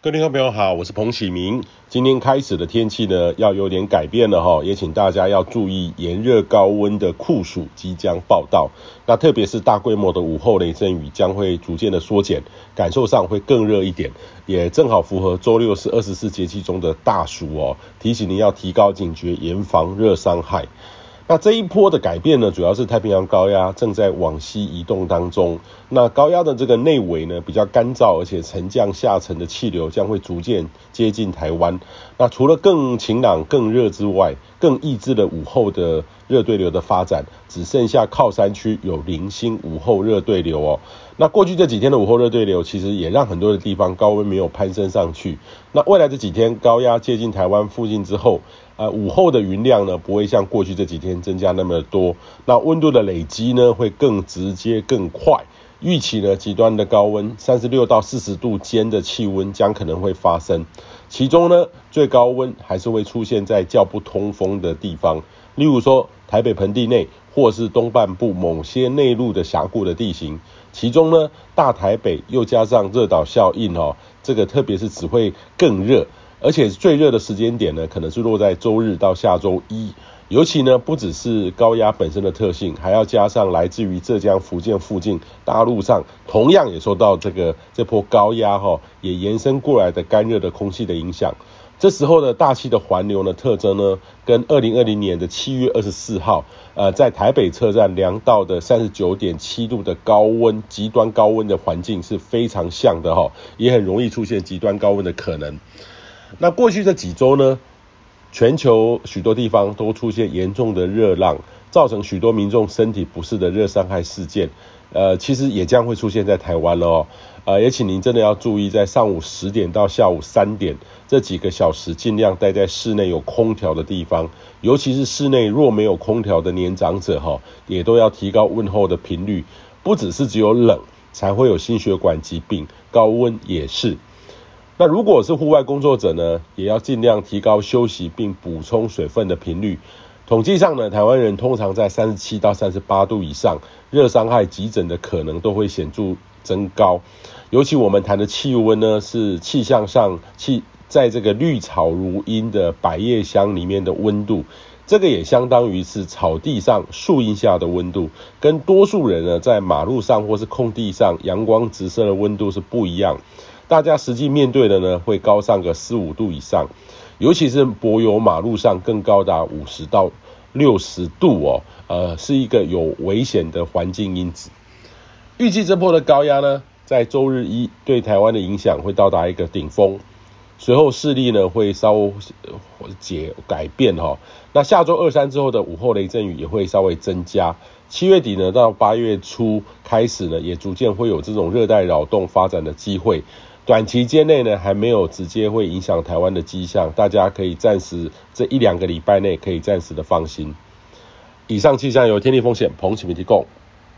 各位听众朋友好，我是彭启明。今天开始的天气呢，要有点改变了哈，也请大家要注意炎热高温的酷暑即将报到。那特别是大规模的午后雷阵雨将会逐渐的缩减，感受上会更热一点，也正好符合周六是二十四节气中的大暑哦，提醒您要提高警觉，严防热伤害。那这一波的改变呢，主要是太平洋高压正在往西移动当中。那高压的这个内围呢，比较干燥，而且沉降下沉的气流将会逐渐接近台湾。那除了更晴朗、更热之外，更抑制了午后的热对流的发展，只剩下靠山区有零星午后热对流哦。那过去这几天的午后热对流，其实也让很多的地方高温没有攀升上去。那未来这几天高压接近台湾附近之后，呃，午后的云量呢，不会像过去这几天增加那么多，那温度的累积呢，会更直接更快。预期呢，极端的高温，三十六到四十度间的气温将可能会发生，其中呢，最高温还是会出现在较不通风的地方，例如说台北盆地内，或是东半部某些内陆的峡谷的地形，其中呢，大台北又加上热岛效应哦，这个特别是只会更热。而且最热的时间点呢，可能是落在周日到下周一。尤其呢，不只是高压本身的特性，还要加上来自于浙江、福建附近大陆上，同样也受到这个这波高压哈，也延伸过来的干热的空气的影响。这时候的大气的环流的特征呢，跟二零二零年的七月二十四号，呃，在台北车站量到的三十九点七度的高温，极端高温的环境是非常像的哈，也很容易出现极端高温的可能。那过去这几周呢，全球许多地方都出现严重的热浪，造成许多民众身体不适的热伤害事件。呃，其实也将会出现在台湾了哦。呃，也请您真的要注意，在上午十点到下午三点这几个小时，尽量待在室内有空调的地方，尤其是室内若没有空调的年长者哈，也都要提高问候的频率。不只是只有冷才会有心血管疾病，高温也是。那如果是户外工作者呢，也要尽量提高休息并补充水分的频率。统计上呢，台湾人通常在三十七到三十八度以上，热伤害急诊的可能都会显著增高。尤其我们谈的气温呢，是气象上气在这个绿草如茵的百叶箱里面的温度，这个也相当于是草地上树荫下的温度，跟多数人呢在马路上或是空地上阳光直射的温度是不一样。大家实际面对的呢，会高上个四五度以上，尤其是柏油马路上更高达五十到六十度哦，呃，是一个有危险的环境因子。预计这波的高压呢，在周日一对台湾的影响会到达一个顶峰，随后势力呢会稍微解改变哈、哦。那下周二三之后的午后雷阵雨也会稍微增加，七月底呢到八月初开始呢，也逐渐会有这种热带扰动发展的机会。短期间内呢，还没有直接会影响台湾的迹象，大家可以暂时这一两个礼拜内可以暂时的放心。以上气象由天地风险彭启明提供。